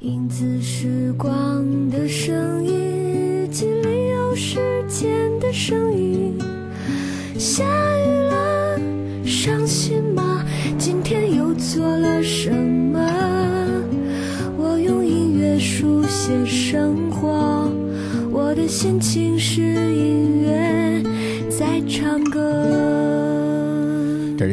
影子时光的声音，日记里有时间的声音。下雨了，伤心吗？今天又做了什么？我用音乐书写生活，我的心情是音乐在唱歌。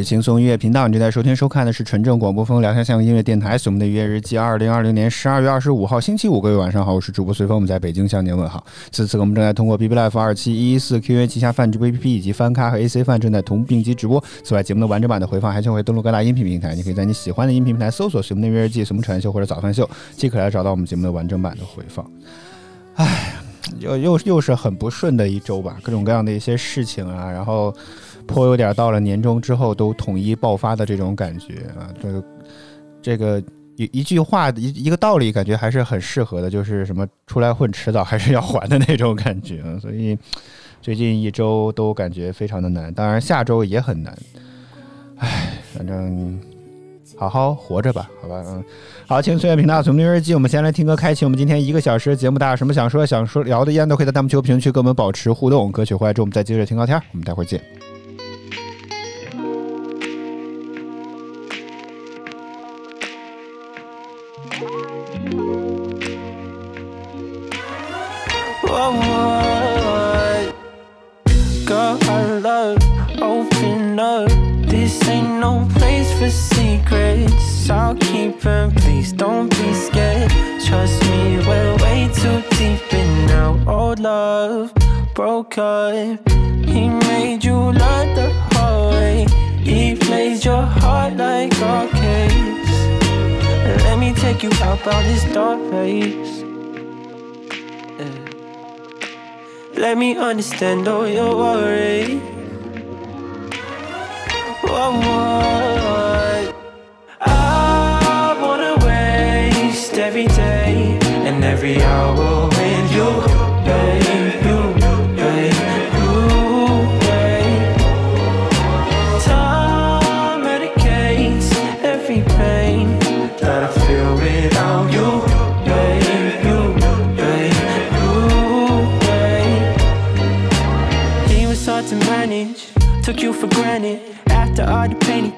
轻松音乐频道，你正在收听收看的是纯正广播风聊天向音乐电台。我们的音乐日记，二零二零年十二月二十五号星期五，各位晚上好，我是主播随风，我们在北京向您问好。此次我们正在通过 B B Life 二七一一四 Q A 旗下泛直播 A P P 以及翻咖和 A C 泛正在同步并机直播。此外，节目的完整版的回放还将会登录各大音频平台，你可以在你喜欢的音频平台搜索“随风的音乐日记”、“随风传秀”或者“早饭秀”，即可来找到我们节目的完整版的回放。唉，又又又是很不顺的一周吧，各种各样的一些事情啊，然后。颇有点到了年终之后都统一爆发的这种感觉啊，这个这个一一句话一一个道理，感觉还是很适合的，就是什么出来混，迟早还是要还的那种感觉啊。所以最近一周都感觉非常的难，当然下周也很难。唉，反正好好活着吧，好吧，嗯，好，请岁月频道从明日记，我们先来听歌，开启我们今天一个小时节目。大家有什么想说、想说聊的，依然都可以在弹幕区、评论区跟我们保持互动。歌曲回来之后，我们再接着听聊天，我们待会儿见。I'll keep them. Please don't be scared. Trust me, we're way too deep in our old love. Broke up. He made you learn the hard way. He played your heart like a arcades. Let me take you out on this dark place. Let me understand all your worries every hour.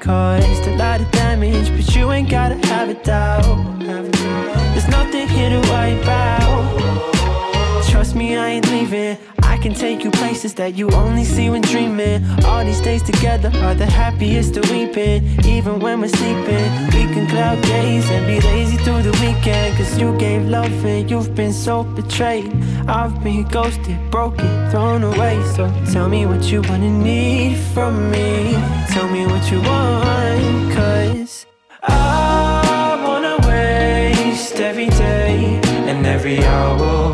Caused, a lot of damage, but you ain't gotta have it down. There's nothing here to worry about. Trust me, I ain't leaving. I can take you places that you only see when dreaming. All these days together are the happiest that we've been. Even when we're sleeping, we can cloud gaze and be lazy through the weekend. Cause you gave love and you've been so betrayed. I've been ghosted, broken, thrown away. So tell me what you wanna need from me. Tell me what you want, cause I wanna waste every day and every hour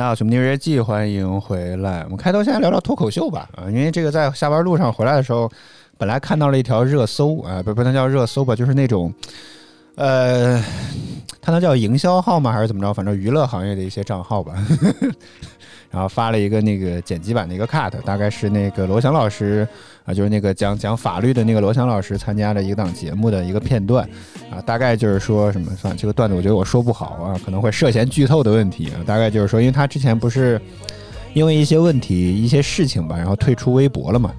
青春频道《熊猫日记》，欢迎回来。我们开头先聊聊脱口秀吧，啊，因为这个在下班路上回来的时候，本来看到了一条热搜啊，不不能叫热搜吧，就是那种，呃，它能叫营销号吗？还是怎么着？反正娱乐行业的一些账号吧。然后发了一个那个剪辑版的一个 cut，大概是那个罗翔老师啊，就是那个讲讲法律的那个罗翔老师参加了一档节目的一个片段啊，大概就是说什么，算这个段子我觉得我说不好啊，可能会涉嫌剧透的问题啊，大概就是说，因为他之前不是因为一些问题、一些事情吧，然后退出微博了嘛，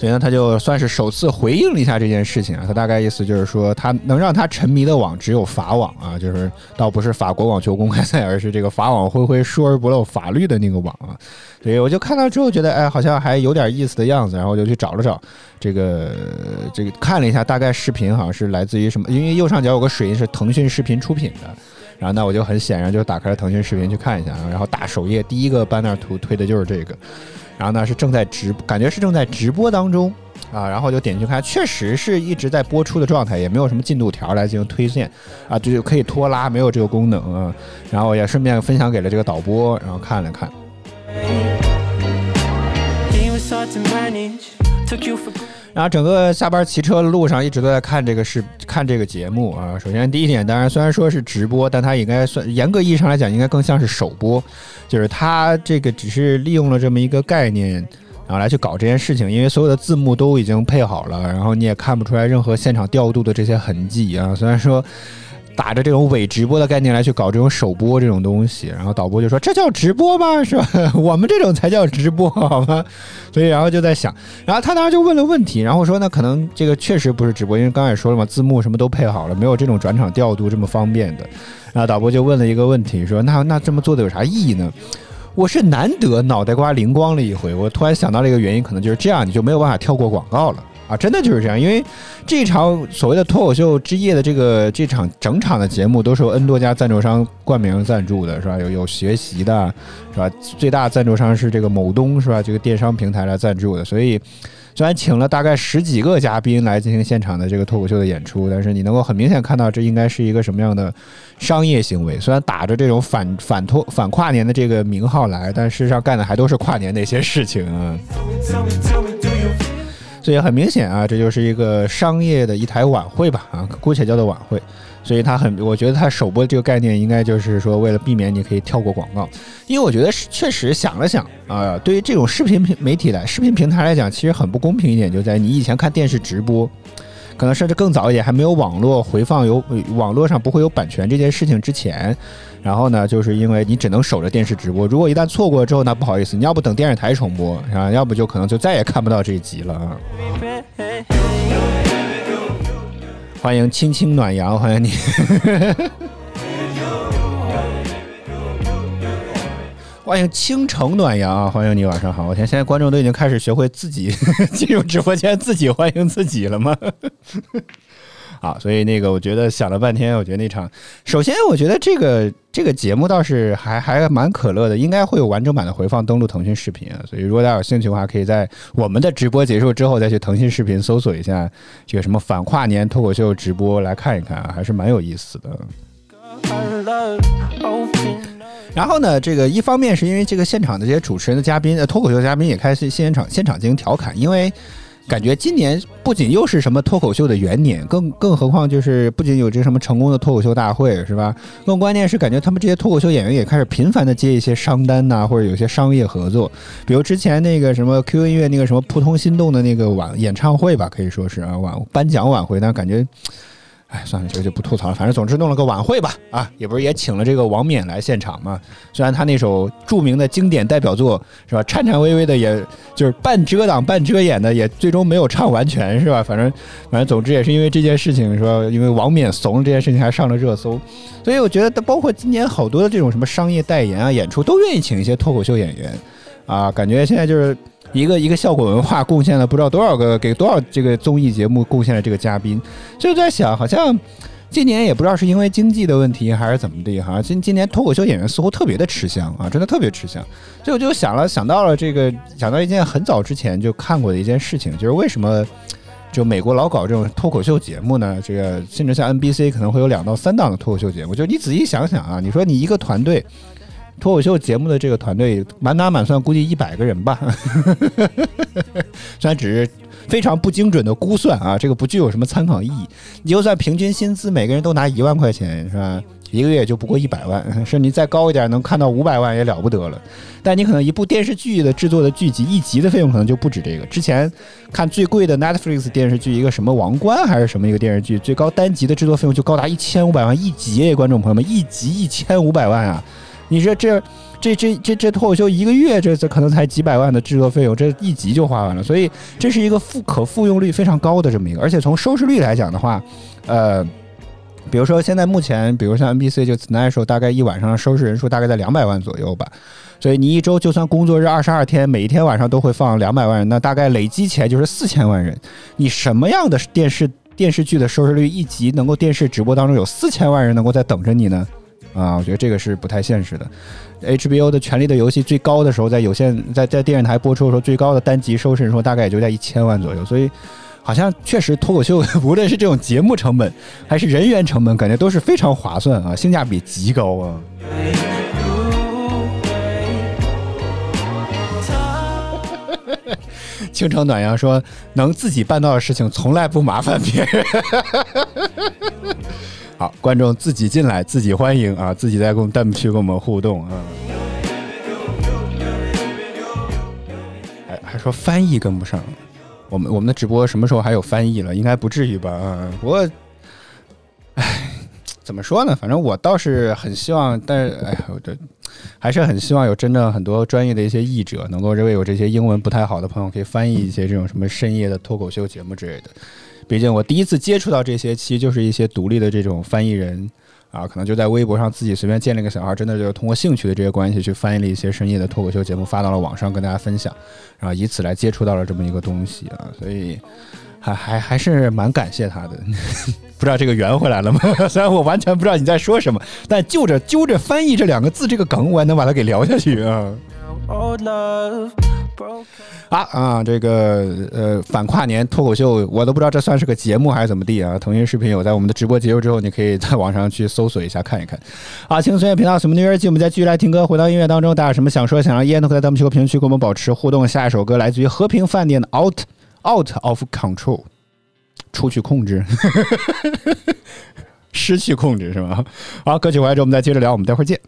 所以呢，他就算是首次回应了一下这件事情啊。他大概意思就是说，他能让他沉迷的网只有法网啊，就是倒不是法国网球公开赛，而是这个法网恢恢，疏而不漏法律的那个网啊。所以我就看到之后觉得，哎，好像还有点意思的样子，然后我就去找了找这个这个看了一下，大概视频好像是来自于什么，因为右上角有个水印是腾讯视频出品的。然后那我就很显然就打开了腾讯视频去看一下，然后大首页第一个 banner 图推的就是这个，然后呢是正在直，感觉是正在直播当中啊，然后就点进去看，确实是一直在播出的状态，也没有什么进度条来进行推荐啊，就可以拖拉，没有这个功能啊。然后也顺便分享给了这个导播，然后看了看。然后整个下班骑车的路上一直都在看这个视看这个节目啊。首先第一点，当然虽然说是直播，但它应该算严格意义上来讲，应该更像是首播，就是它这个只是利用了这么一个概念，然后来去搞这件事情。因为所有的字幕都已经配好了，然后你也看不出来任何现场调度的这些痕迹啊。虽然说。打着这种伪直播的概念来去搞这种首播这种东西，然后导播就说这叫直播吗？是吧？我们这种才叫直播，好吗？所以然后就在想，然后他当时就问了问题，然后说那，可能这个确实不是直播，因为刚才也说了嘛，字幕什么都配好了，没有这种转场调度这么方便的。然后导播就问了一个问题，说那那这么做的有啥意义呢？我是难得脑袋瓜灵光了一回，我突然想到了一个原因，可能就是这样，你就没有办法跳过广告了。啊，真的就是这样，因为这场所谓的脱口秀之夜的这个这场整场的节目都是由 N 多家赞助商冠名赞助的，是吧？有有学习的，是吧？最大赞助商是这个某东，是吧？这个电商平台来赞助的，所以虽然请了大概十几个嘉宾来进行现场的这个脱口秀的演出，但是你能够很明显看到这应该是一个什么样的商业行为。虽然打着这种反反脱反跨年的这个名号来，但事实上干的还都是跨年的一些事情啊。所以很明显啊，这就是一个商业的一台晚会吧，啊，姑且叫做晚会。所以它很，我觉得它首播这个概念应该就是说，为了避免你可以跳过广告，因为我觉得确实想了想啊、对于这种视频平媒体来，视频平台来讲，其实很不公平一点，就在你以前看电视直播，可能甚至更早一点，还没有网络回放有网络上不会有版权这件事情之前，然后呢，就是因为你只能守着电视直播，如果一旦错过之后，那不好意思，你要不等电视台重播，啊，要不就可能就再也看不到这一集了啊。欢迎青青暖阳，欢迎你。欢迎倾城暖阳啊！欢迎你，晚上好。我天，现在观众都已经开始学会自己 进入直播间自己欢迎自己了吗？啊，所以那个我觉得想了半天，我觉得那场，首先我觉得这个这个节目倒是还还蛮可乐的，应该会有完整版的回放登录腾讯视频啊。所以如果大家有兴趣的话，可以在我们的直播结束之后再去腾讯视频搜索一下这个什么反跨年脱口秀直播来看一看啊，还是蛮有意思的。然后呢，这个一方面是因为这个现场的这些主持人的嘉宾，呃，脱口秀嘉宾也开始现场现场进行调侃，因为感觉今年不仅又是什么脱口秀的元年，更更何况就是不仅有这什么成功的脱口秀大会，是吧？更关键是感觉他们这些脱口秀演员也开始频繁的接一些商单呐、或者有些商业合作，比如之前那个什么 QQ 音乐那个什么扑通心动的那个晚演唱会吧，可以说是啊晚颁奖晚会，但感觉。哎，算了，这个就不吐槽了。反正总之弄了个晚会吧，啊，也不是也请了这个王冕来现场嘛。虽然他那首著名的经典代表作是吧，颤颤巍巍的，也就是半遮挡半遮掩的，也最终没有唱完全是吧？反正反正总之也是因为这件事情说，因为王冕怂这件事情还上了热搜，所以我觉得包括今年好多的这种什么商业代言啊、演出都愿意请一些脱口秀演员啊，感觉现在就是。一个一个效果文化贡献了不知道多少个，给多少这个综艺节目贡献了这个嘉宾，就在想，好像今年也不知道是因为经济的问题还是怎么地，哈，今今年脱口秀演员似乎特别的吃香啊，真的特别吃香。所以我就想了，想到了这个，想到一件很早之前就看过的一件事情，就是为什么就美国老搞这种脱口秀节目呢？这个甚至像 NBC 可能会有两到三档的脱口秀节目，就你仔细想想啊，你说你一个团队。脱口秀节目的这个团队满打满算估计一百个人吧，虽然只是非常不精准的估算啊，这个不具有什么参考意义。你就算平均薪资每个人都拿一万块钱是吧？一个月也就不过一百万，甚至你再高一点能看到五百万也了不得了。但你可能一部电视剧的制作的剧集一集的费用可能就不止这个。之前看最贵的 Netflix 电视剧，一个什么王冠还是什么一个电视剧，最高单集的制作费用就高达一千五百万一集，观众朋友们，一集一千五百万啊！你说这这这这这脱口秀一个月这这可能才几百万的制作费用，这一集就花完了，所以这是一个复可复用率非常高的这么一个，而且从收视率来讲的话，呃。比如说，现在目前，比如像 NBC 就 Tonight Show，大概一晚上收视人数大概在两百万左右吧。所以你一周就算工作日二十二天，每一天晚上都会放两百万人，那大概累积起来就是四千万人。你什么样的电视电视剧的收视率一集能够电视直播当中有四千万人能够在等着你呢？啊，我觉得这个是不太现实的。HBO 的《权力的游戏》最高的时候，在有线在在电视台播出的时候，最高的单集收视人数大概也就在一千万左右。所以。好像确实脱口秀，无论是这种节目成本还是人员成本，感觉都是非常划算啊，性价比极高啊。倾城暖阳说：“能自己办到的事情，从来不麻烦别人。”好，观众自己进来，自己欢迎啊，自己在跟弹幕区跟我们互动啊。还还说翻译跟不上。我们我们的直播什么时候还有翻译了？应该不至于吧？啊，不过，唉，怎么说呢？反正我倒是很希望，但是，哎，我这还是很希望有真正很多专业的一些译者，能够为我这些英文不太好的朋友，可以翻译一些这种什么深夜的脱口秀节目之类的。毕竟我第一次接触到这些，其实就是一些独立的这种翻译人。啊，可能就在微博上自己随便建了一个小号，真的就是通过兴趣的这些关系去翻译了一些深夜的脱口秀节目，发到了网上跟大家分享，然后以此来接触到了这么一个东西啊，所以还还还是蛮感谢他的。不知道这个圆回来了吗？虽然我完全不知道你在说什么，但就着揪着翻译这两个字这个梗，我还能把它给聊下去啊。啊啊！这个呃，反跨年脱口秀，我都不知道这算是个节目还是怎么地啊！腾讯视频有在我们的直播结束之后，你可以在网上去搜索一下看一看。啊，轻松音乐频道什么音乐季，我们再继续来听歌，回到音乐当中，大家有什么想说、想让烟都可以在弹幕区和评论区跟我们保持互动。下一首歌来自于和平饭店的《Out Out of Control》，出去控制，失去控制是吗？好，歌曲回来之后我们再接着聊，我们待会儿见。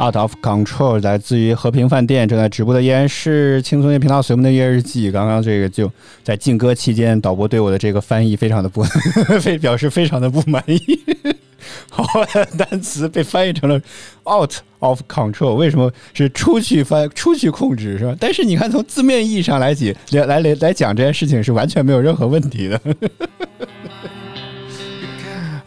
Out of Control 来自于和平饭店，正在直播的依然是轻松夜频道随梦的月日记。刚刚这个就在禁歌期间，导播对我的这个翻译非常的不 非表示非常的不满意。好，单词被翻译成了 Out of Control，为什么是出去翻出去控制是吧？但是你看从字面意义上来解来来来来讲这件事情是完全没有任何问题的。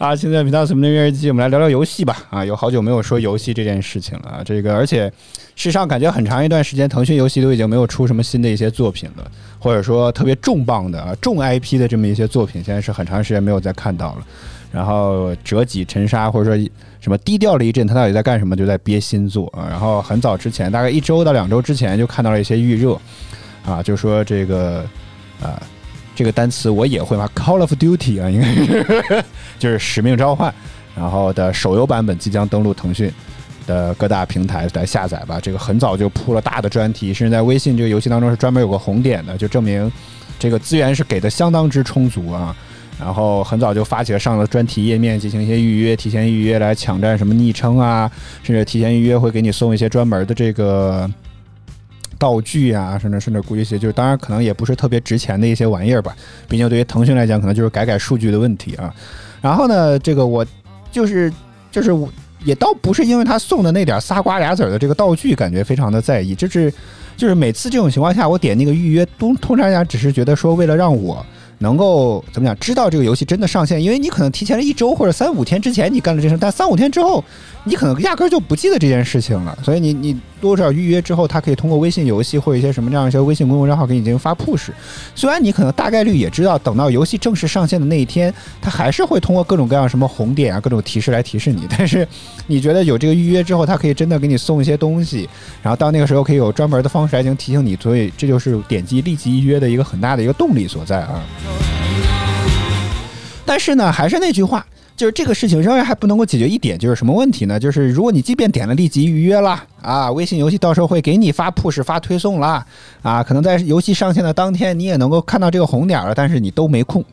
啊，现在频道什么的月日记，我们来聊聊游戏吧。啊，有好久没有说游戏这件事情了啊。这个，而且事实上感觉很长一段时间，腾讯游戏都已经没有出什么新的一些作品了，或者说特别重磅的啊重 IP 的这么一些作品，现在是很长时间没有再看到了。然后折戟沉沙，或者说什么低调了一阵，他到底在干什么？就在憋新作啊。然后很早之前，大概一周到两周之前就看到了一些预热，啊，就说这个啊。这个单词我也会吗？Call of Duty 啊，应该是就是使命召唤，然后的手游版本即将登陆腾讯的各大平台来下载吧。这个很早就铺了大的专题，甚至在微信这个游戏当中是专门有个红点的，就证明这个资源是给的相当之充足啊。然后很早就发起了上了专题页面进行一些预约，提前预约来抢占什么昵称啊，甚至提前预约会给你送一些专门的这个。道具啊，甚至甚至估计些，就是当然可能也不是特别值钱的一些玩意儿吧。毕竟对于腾讯来讲，可能就是改改数据的问题啊。然后呢，这个我就是就是也倒不是因为他送的那点仨瓜俩子儿的这个道具，感觉非常的在意。就是就是每次这种情况下，我点那个预约，通通常讲只是觉得说为了让我。能够怎么讲？知道这个游戏真的上线，因为你可能提前了一周或者三五天之前你干了这事，但三五天之后，你可能压根就不记得这件事情了。所以你你多少预约之后，他可以通过微信游戏或者一些什么这样一些微信公众账号给你进行发 push。虽然你可能大概率也知道，等到游戏正式上线的那一天，他还是会通过各种各样什么红点啊、各种提示来提示你。但是你觉得有这个预约之后，他可以真的给你送一些东西，然后到那个时候可以有专门的方式来进行提醒你。所以这就是点击立即预约的一个很大的一个动力所在啊。但是呢，还是那句话。就是这个事情仍然还不能够解决一点，就是什么问题呢？就是如果你即便点了立即预约了啊，微信游戏到时候会给你发 push 发推送了啊，可能在游戏上线的当天你也能够看到这个红点了，但是你都没空，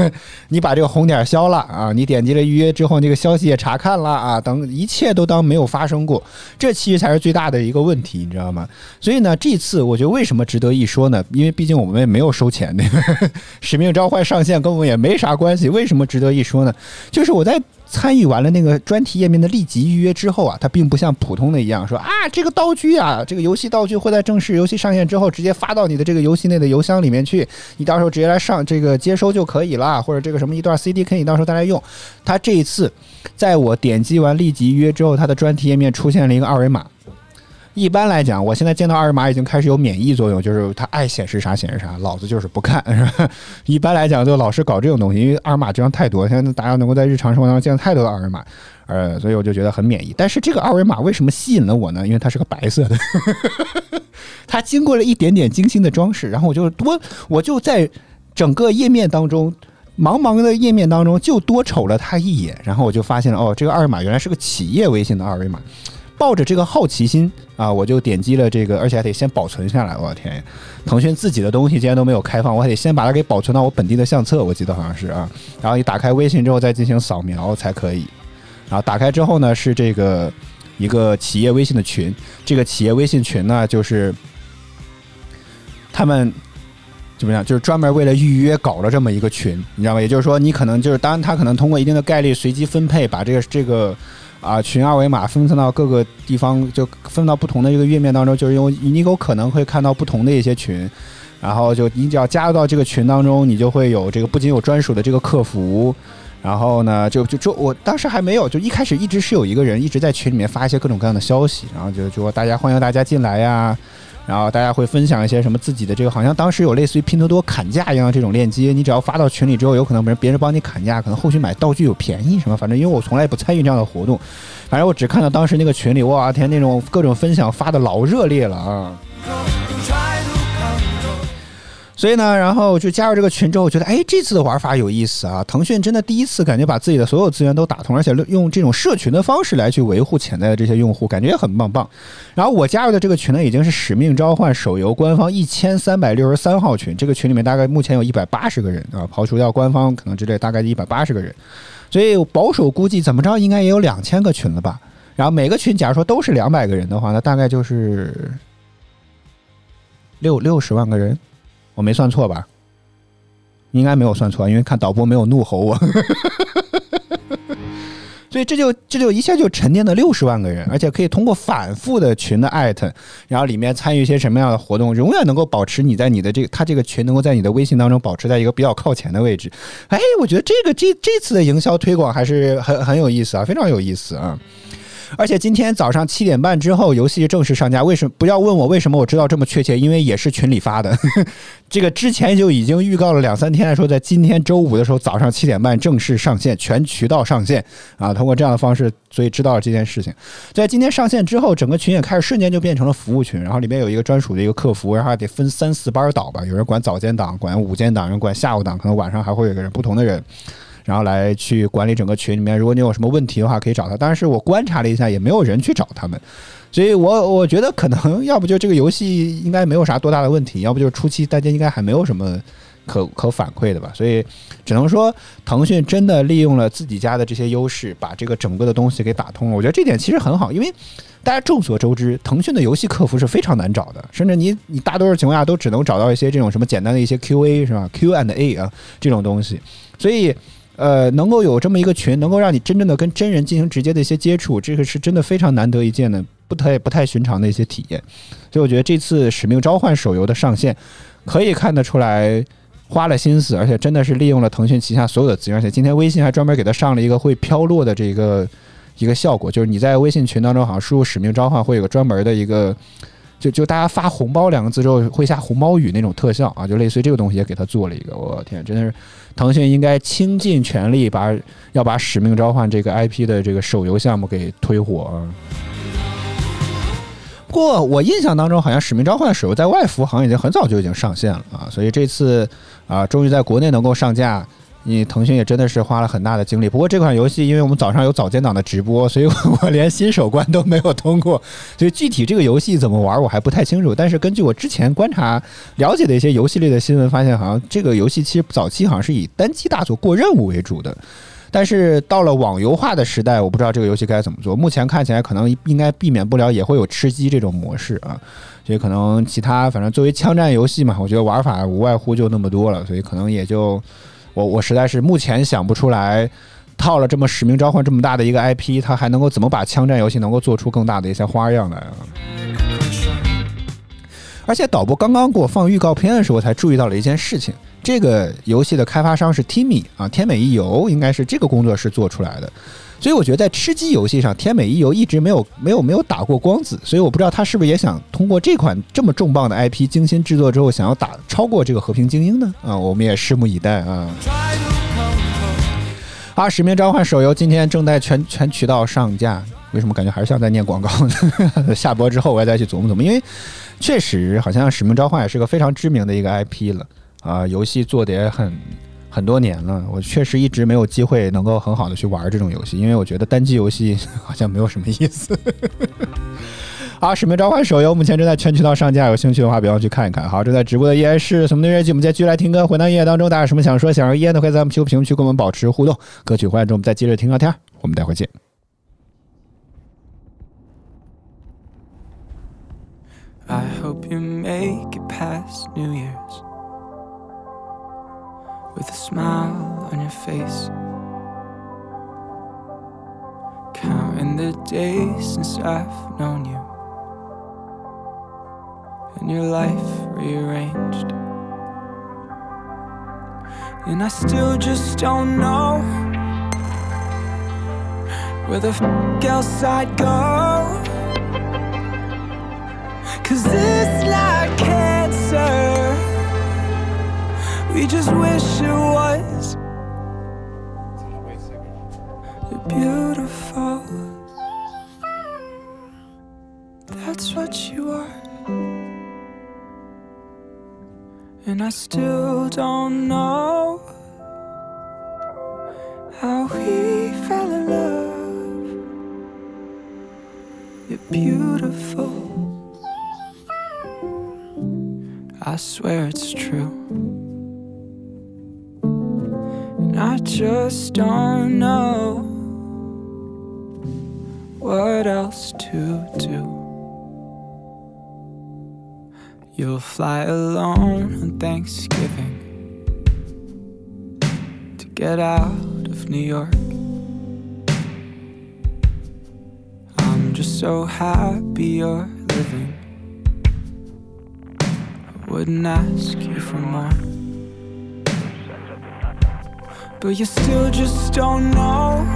你把这个红点消了啊，你点击了预约之后，那个消息也查看了啊，等一切都当没有发生过，这其实才是最大的一个问题，你知道吗？所以呢，这次我觉得为什么值得一说呢？因为毕竟我们也没有收钱的，使命召唤上线跟我们也没啥关系。为什么值得一说呢？就是。我我在参与完了那个专题页面的立即预约之后啊，它并不像普通的一样说啊，这个道具啊，这个游戏道具会在正式游戏上线之后直接发到你的这个游戏内的邮箱里面去，你到时候直接来上这个接收就可以了，或者这个什么一段 CDK 你到时候再来用。它这一次在我点击完立即预约之后，它的专题页面出现了一个二维码。一般来讲，我现在见到二维码已经开始有免疫作用，就是它爱显示啥显示啥，老子就是不看，是吧？一般来讲，就老是搞这种东西，因为二维码这样太多，现在大家能够在日常生活当中见到太多的二维码，呃，所以我就觉得很免疫。但是这个二维码为什么吸引了我呢？因为它是个白色的，它经过了一点点精心的装饰，然后我就多，我就在整个页面当中，茫茫的页面当中就多瞅了它一眼，然后我就发现了，哦，这个二维码原来是个企业微信的二维码。抱着这个好奇心啊，我就点击了这个，而且还得先保存下来。我的天，腾讯自己的东西竟然都没有开放，我还得先把它给保存到我本地的相册。我记得好像是啊，然后你打开微信之后再进行扫描才可以。然后打开之后呢，是这个一个企业微信的群。这个企业微信群呢，就是他们怎么样？就是专门为了预约搞了这么一个群，你知道吗？也就是说，你可能就是当然他可能通过一定的概率随机分配，把这个这个。啊，群二维码分散到各个地方，就分到不同的一个页面当中，就是因为你有可能会看到不同的一些群，然后就你只要加入到这个群当中，你就会有这个不仅有专属的这个客服，然后呢，就就就我当时还没有，就一开始一直是有一个人一直在群里面发一些各种各样的消息，然后就就说大家欢迎大家进来呀。然后大家会分享一些什么自己的这个，好像当时有类似于拼多多砍价一样的这种链接，你只要发到群里之后，有可能别人别人帮你砍价，可能后续买道具有便宜什么，反正因为我从来不参与这样的活动，反正我只看到当时那个群里，哇天，那种各种分享发的老热烈了啊。所以呢，然后就加入这个群之后，觉得哎，这次的玩法有意思啊！腾讯真的第一次感觉把自己的所有资源都打通，而且用这种社群的方式来去维护潜在的这些用户，感觉也很棒棒。然后我加入的这个群呢，已经是《使命召唤》手游官方一千三百六十三号群，这个群里面大概目前有一百八十个人啊，刨除掉官方可能之类，大概一百八十个人，所以保守估计怎么着应该也有两千个群了吧。然后每个群假如说都是两百个人的话，那大概就是六六十万个人，我没算错吧？应该没有算错，因为看导播没有怒吼我。所以这就这就一下就沉淀了六十万个人，而且可以通过反复的群的艾特，然后里面参与一些什么样的活动，永远能够保持你在你的这个他这个群能够在你的微信当中保持在一个比较靠前的位置。哎，我觉得这个这这次的营销推广还是很很有意思啊，非常有意思啊。而且今天早上七点半之后，游戏正式上架。为什么不要问我为什么我知道这么确切？因为也是群里发的。这个之前就已经预告了两三天，说在今天周五的时候早上七点半正式上线，全渠道上线啊。通过这样的方式，所以知道了这件事情。在今天上线之后，整个群也开始瞬间就变成了服务群，然后里面有一个专属的一个客服，然后还得分三四班倒吧，有人管早间档，管午间档，有人管下午档，可能晚上还会有个人不同的人。然后来去管理整个群里面，如果你有什么问题的话，可以找他。但是我观察了一下，也没有人去找他们，所以我我觉得可能要不就这个游戏应该没有啥多大的问题，要不就是初期大家应该还没有什么可可反馈的吧。所以只能说腾讯真的利用了自己家的这些优势，把这个整个的东西给打通了。我觉得这点其实很好，因为大家众所周知，腾讯的游戏客服是非常难找的，甚至你你大多数情况下都只能找到一些这种什么简单的一些 QA 是吧？Q and A 啊这种东西，所以。呃，能够有这么一个群，能够让你真正的跟真人进行直接的一些接触，这个是真的非常难得一见的，不太不太寻常的一些体验。所以我觉得这次《使命召唤》手游的上线，可以看得出来花了心思，而且真的是利用了腾讯旗下所有的资源。而且今天微信还专门给他上了一个会飘落的这个一个效果，就是你在微信群当中好像输入“使命召唤”会有个专门的一个。就就大家发红包两个字之后会下红包雨那种特效啊，就类似于这个东西也给他做了一个。我天，真的是腾讯应该倾尽全力把要把《使命召唤》这个 IP 的这个手游项目给推火啊。不过我印象当中，好像《使命召唤》手游在外服好像已经很早就已经上线了啊，所以这次啊，终于在国内能够上架。你腾讯也真的是花了很大的精力，不过这款游戏因为我们早上有早间档的直播，所以 我连新手关都没有通过，所以具体这个游戏怎么玩我还不太清楚。但是根据我之前观察了解的一些游戏类的新闻，发现好像这个游戏其实早期好像是以单机大作过任务为主的，但是到了网游化的时代，我不知道这个游戏该怎么做。目前看起来可能应该避免不了也会有吃鸡这种模式啊，所以可能其他反正作为枪战游戏嘛，我觉得玩法无外乎就那么多了，所以可能也就。我我实在是目前想不出来，套了这么使命召唤这么大的一个 IP，它还能够怎么把枪战游戏能够做出更大的一些花样来啊？而且导播刚刚给我放预告片的时候，才注意到了一件事情：这个游戏的开发商是 Timmy 啊，天美一游应该是这个工作室做出来的。所以我觉得在吃鸡游戏上，天美一游一直没有没有没有打过光子，所以我不知道他是不是也想通过这款这么重磅的 IP 精心制作之后，想要打超过这个和平精英呢？啊，我们也拭目以待啊！啊，使命召唤手游今天正在全全渠道上架，为什么感觉还是像在念广告呢？下播之后我也再去琢磨琢磨，因为确实好像使命召唤也是个非常知名的一个 IP 了啊，游戏做的也很。很多年了，我确实一直没有机会能够很好的去玩这种游戏，因为我觉得单机游戏好像没有什么意思。好，使命召唤手游目前正在全渠道上架，有兴趣的话别忘去看一看。好，正在直播的依然是什么音乐剧？我们接继续来听歌，回到音乐当中，大家有什么想说、想让依然的，可以在我们 Q 评论区跟我们保持互动。歌曲回来之后，我们再接着听聊天。我们待会见。I hope you make it past New Year. With a smile on your face. Counting the days since I've known you, and your life rearranged. And I still just don't know where the f else I'd go. Cause it's We just wish it was You're beautiful. That's what you are. And I still don't know how we fell in love. You're beautiful. I swear it's true. I just don't know what else to do. You'll fly alone on Thanksgiving to get out of New York. I'm just so happy you're living. I wouldn't ask you for more. But you still just don't know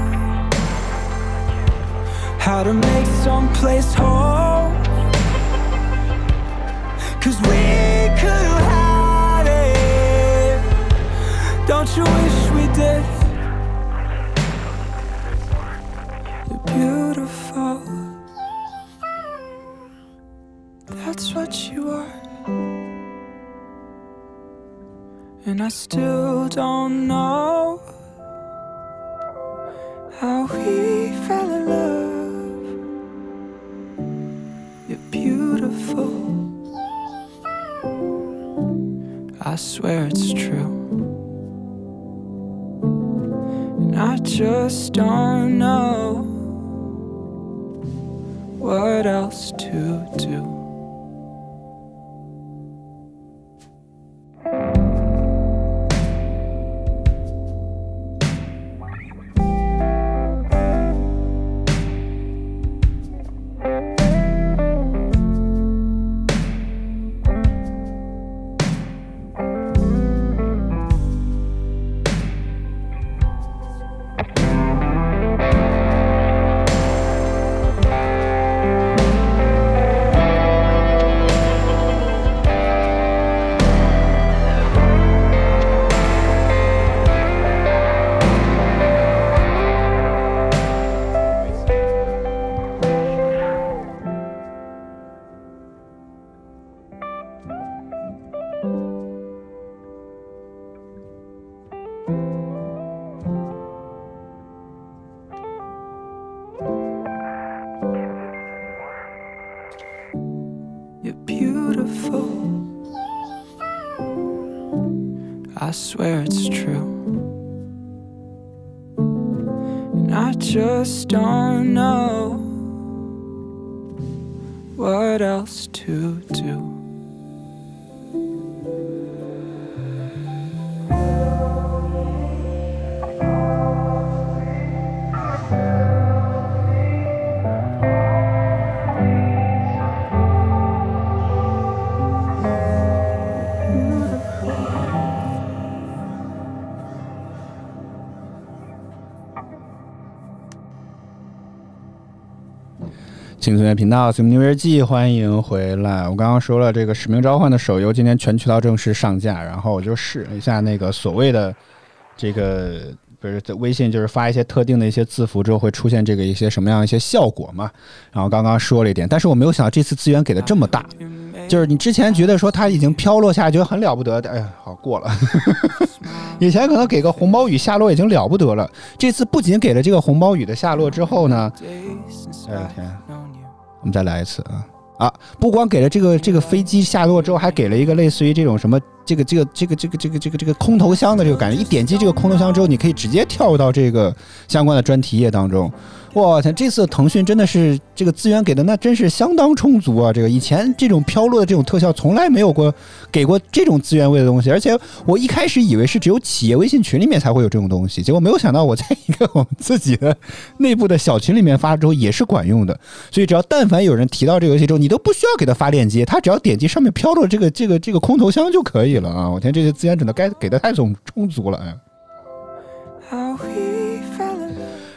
how to make some place whole. Cause we could have had it. Don't you wish we did? You're beautiful. That's what you are. And I still don't know how we fell in love. You're beautiful. I swear it's true. And I just don't know what else to do. Swear it's true. And I just don't know what else to do.《频道》《随木牛日记》，欢迎回来。我刚刚说了，这个《使命召唤》的手游今天全渠道正式上架，然后我就试了一下那个所谓的这个。不是在微信，就是发一些特定的一些字符之后会出现这个一些什么样一些效果嘛？然后刚刚说了一点，但是我没有想到这次资源给的这么大，就是你之前觉得说它已经飘落下来，觉得很了不得，哎呀，好过了。以前可能给个红包雨下落已经了不得了，这次不仅给了这个红包雨的下落之后呢，哎呀天，我们再来一次啊啊！不光给了这个这个飞机下落之后，还给了一个类似于这种什么这个这个这个这个这个这个这个空投箱的这个感觉，一点击这个空投箱之后，你可以直接跳到这个相关的专题页当中。我天，这次腾讯真的是这个资源给的那真是相当充足啊！这个以前这种飘落的这种特效从来没有过给过这种资源位的东西，而且我一开始以为是只有企业微信群里面才会有这种东西，结果没有想到我在一个我们自己的内部的小群里面发之后也是管用的。所以只要但凡有人提到这个游戏之后，你都不需要给他发链接，他只要点击上面飘落这个这个这个空投箱就可以了啊！我天，这些资源真的该给的太充充足了哎。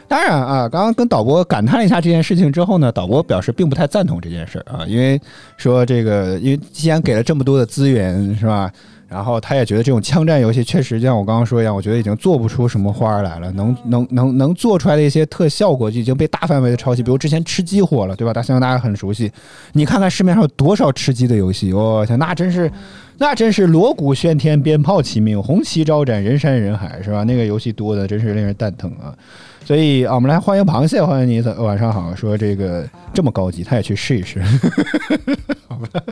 当然啊，刚刚跟导播感叹了一下这件事情之后呢，导播表示并不太赞同这件事儿啊，因为说这个，因为既然给了这么多的资源，是吧？然后他也觉得这种枪战游戏确实就像我刚刚说一样，我觉得已经做不出什么花儿来了，能能能能做出来的一些特效果就已经被大范围的抄袭，比如之前吃鸡火了，对吧？大家相信大家很熟悉，你看看市面上有多少吃鸡的游戏，我、天，那真是。那真是锣鼓喧天，鞭炮齐鸣，红旗招展，人山人海，是吧？那个游戏多的真是令人蛋疼啊！所以啊，我们来欢迎螃蟹，欢迎你，晚上好。说这个这么高级，他也去试一试，好吧？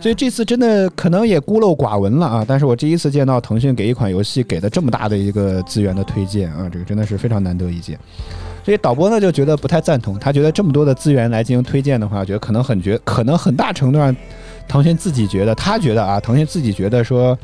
所以这次真的可能也孤陋寡闻了啊！但是我第一次见到腾讯给一款游戏给的这么大的一个资源的推荐啊，这个真的是非常难得一见。所以导播呢就觉得不太赞同，他觉得这么多的资源来进行推荐的话，觉得可能很觉，可能很大程度上，腾讯自己觉得，他觉得啊，腾讯自己觉得说。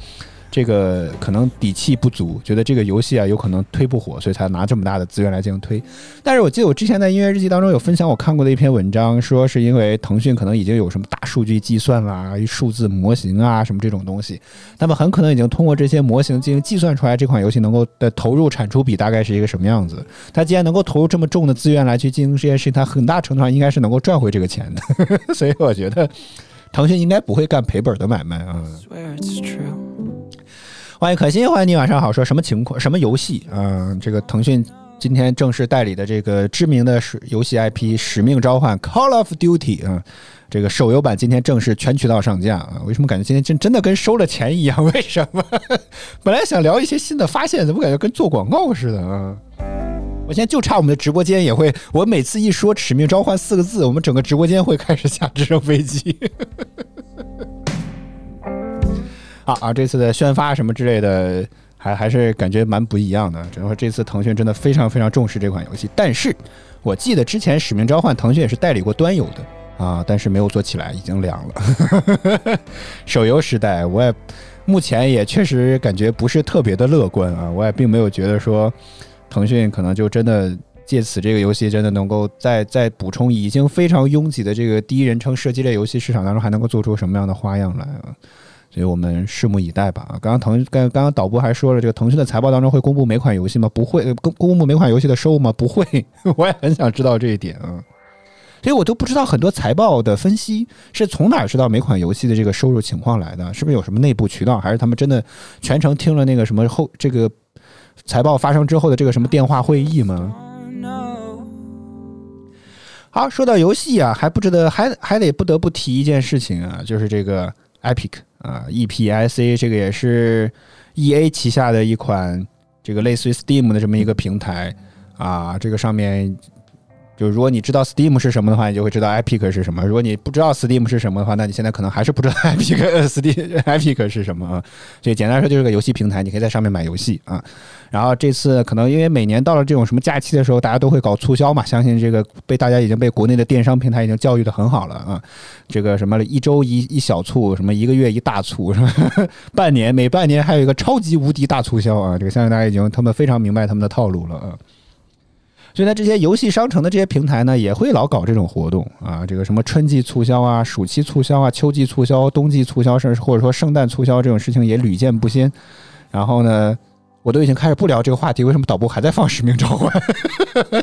这个可能底气不足，觉得这个游戏啊有可能推不火，所以才拿这么大的资源来进行推。但是我记得我之前在音乐日记当中有分享我看过的一篇文章，说是因为腾讯可能已经有什么大数据计算啦、数字模型啊什么这种东西，那么很可能已经通过这些模型进行计算出来这款游戏能够的投入产出比大概是一个什么样子。它既然能够投入这么重的资源来去进行这件事情，它很大程度上应该是能够赚回这个钱的。所以我觉得腾讯应该不会干赔本的买卖啊。Swear it's true. 欢迎可心，欢迎你，晚上好。说什么情况？什么游戏？嗯、这个腾讯今天正式代理的这个知名的是游戏 IP《使命召唤》（Call of Duty） 啊、这个手游版今天正式全渠道上架啊！为什么感觉今天真真的跟收了钱一样？为什么？本来想聊一些新的发现，怎么感觉跟做广告似的啊？我现在就差我们的直播间也会，我每次一说《使命召唤》四个字，我们整个直播间会开始下直升飞机。啊啊！这次的宣发什么之类的，还还是感觉蛮不一样的。只能说这次腾讯真的非常非常重视这款游戏。但是我记得之前《使命召唤》腾讯也是代理过端游的啊，但是没有做起来，已经凉了。手游时代，我也目前也确实感觉不是特别的乐观啊。我也并没有觉得说腾讯可能就真的。借此这个游戏真的能够再再补充已经非常拥挤的这个第一人称射击类游戏市场当中，还能够做出什么样的花样来啊？所以我们拭目以待吧。啊，刚刚腾刚刚导播还说了，这个腾讯的财报当中会公布每款游戏吗？不会，公公布每款游戏的收入吗？不会。我也很想知道这一点啊。所以我都不知道很多财报的分析是从哪知道每款游戏的这个收入情况来的？是不是有什么内部渠道，还是他们真的全程听了那个什么后这个财报发生之后的这个什么电话会议吗？好，说到游戏啊，还不值得，还还得不得不提一件事情啊，就是这个 Epic 啊，EPIC 这个也是 EA 旗下的一款这个类似于 Steam 的这么一个平台啊，这个上面。就是如果你知道 Steam 是什么的话，你就会知道 Epic 是什么。如果你不知道 Steam 是什么的话，那你现在可能还是不知道 Epic、Steam、Epic 是什么啊。所以简单来说就是个游戏平台，你可以在上面买游戏啊。然后这次可能因为每年到了这种什么假期的时候，大家都会搞促销嘛，相信这个被大家已经被国内的电商平台已经教育的很好了啊。这个什么一周一一小促，什么一个月一大促，是吧？半年每半年还有一个超级无敌大促销啊！这个相信大家已经他们非常明白他们的套路了啊。所以呢，这些游戏商城的这些平台呢，也会老搞这种活动啊，这个什么春季促销啊、暑期促销啊、秋季促销、冬季促销，甚至或者说圣诞促销这种事情也屡见不鲜。然后呢，我都已经开始不聊这个话题，为什么导播还在放《使命召唤》？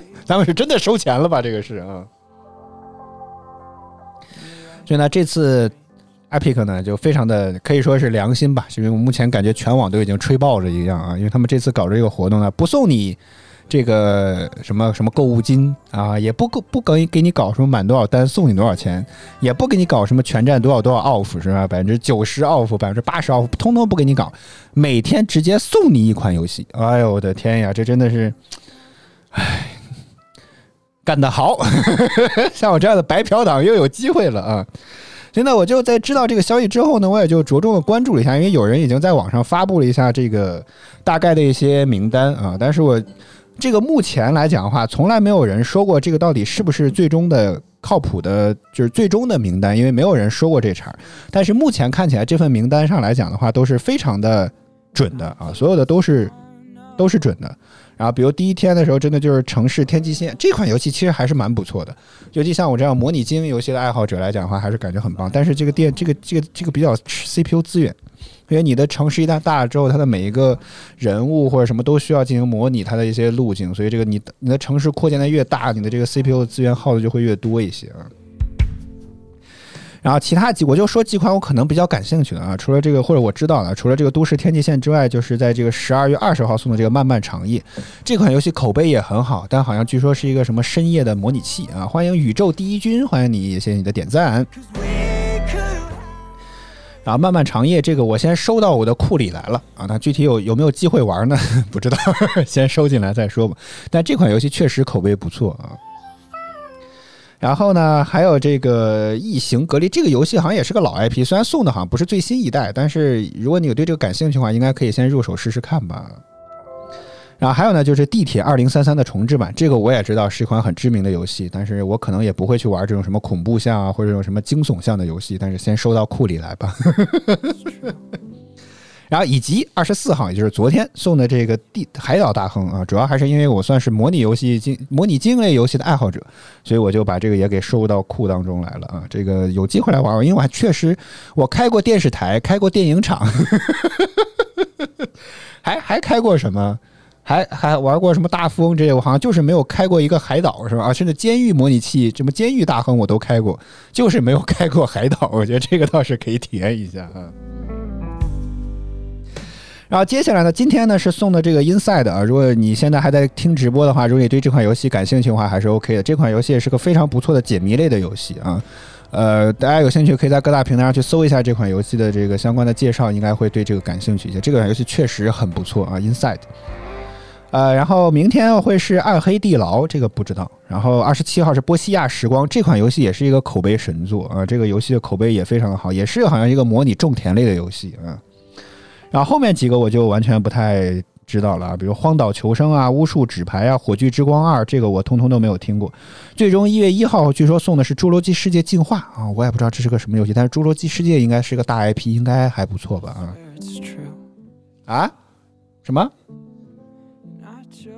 咱们是真的收钱了吧？这个是啊。所以呢，这次 Epic 呢就非常的可以说是良心吧，因为我目前感觉全网都已经吹爆了一样啊，因为他们这次搞这个活动呢，不送你这个什么什么购物金啊，也不不给给你搞什么满多少单送你多少钱，也不给你搞什么全站多少多少 off 是吧？百分之九十 off，百分之八十 off，通通不给你搞，每天直接送你一款游戏。哎呦我的天呀，这真的是，唉，干得好！像我这样的白嫖党又有机会了啊！现在我就在知道这个消息之后呢，我也就着重的关注了一下，因为有人已经在网上发布了一下这个大概的一些名单啊，但是我这个目前来讲的话，从来没有人说过这个到底是不是最终的靠谱的，就是最终的名单，因为没有人说过这茬儿。但是目前看起来，这份名单上来讲的话，都是非常的准的啊，所有的都是都是准的。然后，比如第一天的时候，真的就是《城市天际线》这款游戏，其实还是蛮不错的。尤其像我这样模拟经营游戏的爱好者来讲的话，还是感觉很棒。但是这个电，这个这个这个比较吃 CPU 资源，因为你的城市一旦大了之后，它的每一个人物或者什么都需要进行模拟它的一些路径，所以这个你你的城市扩建的越大，你的这个 CPU 资源耗的就会越多一些啊。然后其他几我就说几款我可能比较感兴趣的啊，除了这个或者我知道的，除了这个《都市天际线》之外，就是在这个十二月二十号送的这个《漫漫长夜》这款游戏口碑也很好，但好像据说是一个什么深夜的模拟器啊！欢迎宇宙第一军，欢迎你，谢谢你的点赞。然后《漫漫长夜》这个我先收到我的库里来了啊，那具体有有没有机会玩呢？不知道，先收进来再说吧。但这款游戏确实口碑不错啊。然后呢，还有这个《异形隔离》这个游戏好像也是个老 IP，虽然送的好像不是最新一代，但是如果你有对这个感兴趣的话，应该可以先入手试试看吧。然后还有呢，就是《地铁二零三三》的重置版，这个我也知道是一款很知名的游戏，但是我可能也不会去玩这种什么恐怖向啊，或者这种什么惊悚向的游戏，但是先收到库里来吧。然后以及二十四号，也就是昨天送的这个《地海岛大亨》啊，主要还是因为我算是模拟游戏经模拟经营类游戏的爱好者，所以我就把这个也给收到库当中来了啊。这个有机会来玩玩，因为我还确实我开过电视台，开过电影厂，还还开过什么？还还玩过什么大富翁这些？我好像就是没有开过一个海岛，是吧？啊，甚至监狱模拟器，什么监狱大亨我都开过，就是没有开过海岛。我觉得这个倒是可以体验一下啊。然后接下来呢，今天呢是送的这个 Inside 啊，如果你现在还在听直播的话，如果你对这款游戏感兴趣的话，还是 OK 的。这款游戏是个非常不错的解谜类的游戏啊。呃，大家有兴趣可以在各大平台上去搜一下这款游戏的这个相关的介绍，应该会对这个感兴趣一些。这款游戏确实很不错啊，Inside。呃，然后明天会是暗黑地牢，这个不知道。然后二十七号是波西亚时光，这款游戏也是一个口碑神作啊，这个游戏的口碑也非常的好，也是好像一个模拟种田类的游戏啊。然后后面几个我就完全不太知道了，比如《荒岛求生》啊、《巫术纸牌》啊、《火炬之光二》，这个我通通都没有听过。最终一月一号据说送的是《侏罗纪世界进化》啊，我也不知道这是个什么游戏，但是《侏罗纪世界》应该是个大 IP，应该还不错吧？啊啊？什么？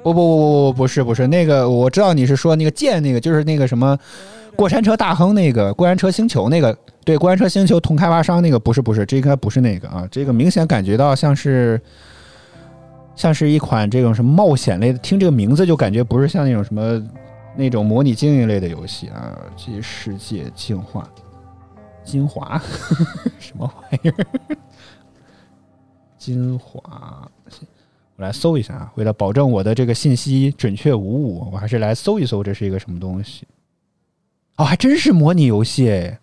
不不不不不不是不是那个，我知道你是说那个剑那个，就是那个什么过山车大亨那个过山车星球那个。对，过山车星球同开发商那个不是不是，这应该不是那个啊，这个明显感觉到像是像是一款这种什么冒险类的，听这个名字就感觉不是像那种什么那种模拟经营类的游戏啊。这世界进化精华 什么玩意儿？精华，我来搜一下啊，为了保证我的这个信息准确无误，我还是来搜一搜这是一个什么东西。哦，还真是模拟游戏哎。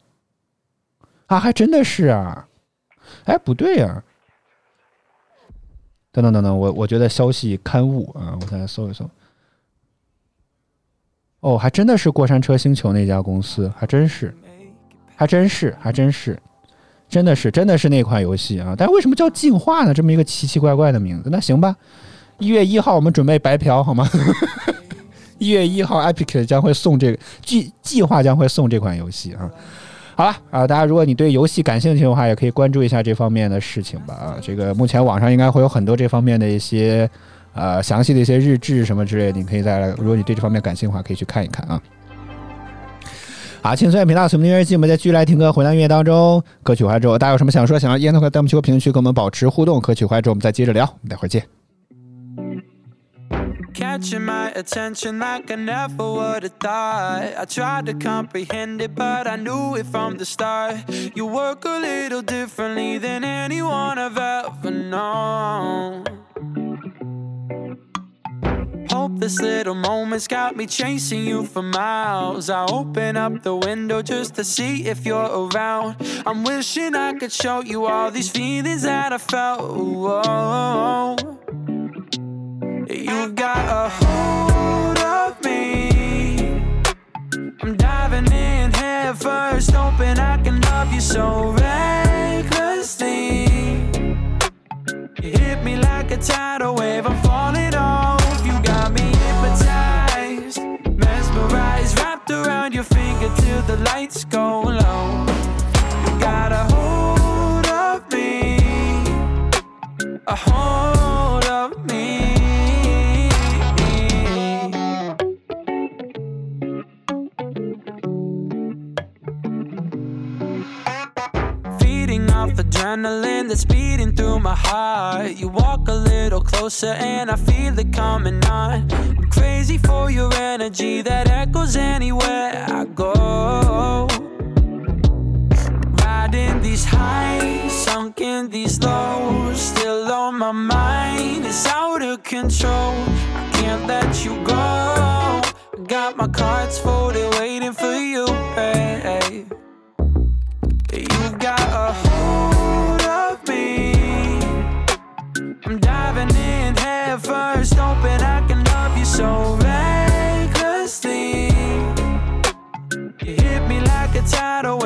啊，还真的是啊！哎，不对呀！等等等等，我我觉得消息刊物啊，我再来搜一搜。哦，还真的是过山车星球那家公司，还真是，还真是，还真是，真的是，真的是那款游戏啊！但为什么叫进化呢？这么一个奇奇怪怪的名字？那行吧，一月一号我们准备白嫖好吗？一月一号，Epic 将会送这个计计划将会送这款游戏啊。好了啊，大家如果你对游戏感兴趣的话，也可以关注一下这方面的事情吧。啊，这个目前网上应该会有很多这方面的一些呃详细的一些日志什么之类的，你可以再来。如果你对这方面感兴趣的话，可以去看一看啊。好，轻松音频道，什么音乐季，我们再继续来听歌，回到音乐当中。歌曲完之后，大家有什么想说、想要烟的话，弹幕区和评论区跟我们保持互动。歌曲完之后，我们再接着聊。我们待会儿见。catching my attention like I never would have thought. I tried to comprehend it, but I knew it from the start. You work a little differently than anyone I've ever known. Hopeless little moment's got me chasing you for miles. I open up the window just to see if you're around. I'm wishing I could show you all these feelings that I felt. Whoa. You got a hold of me. I'm diving in head first, hoping I can love you so recklessly. You hit me like a tidal wave, I'm falling off. Wrapped around your finger till the lights go low. Adrenaline that's beating through my heart. You walk a little closer and I feel it coming on. I'm crazy for your energy that echoes anywhere I go. Riding these highs, sunk in these lows, still on my mind. It's out of control. I can't let you go. Got my cards folded, waiting for you, babe. You got a hold I'm diving in head first, hoping I can love you so recklessly. You hit me like a tidal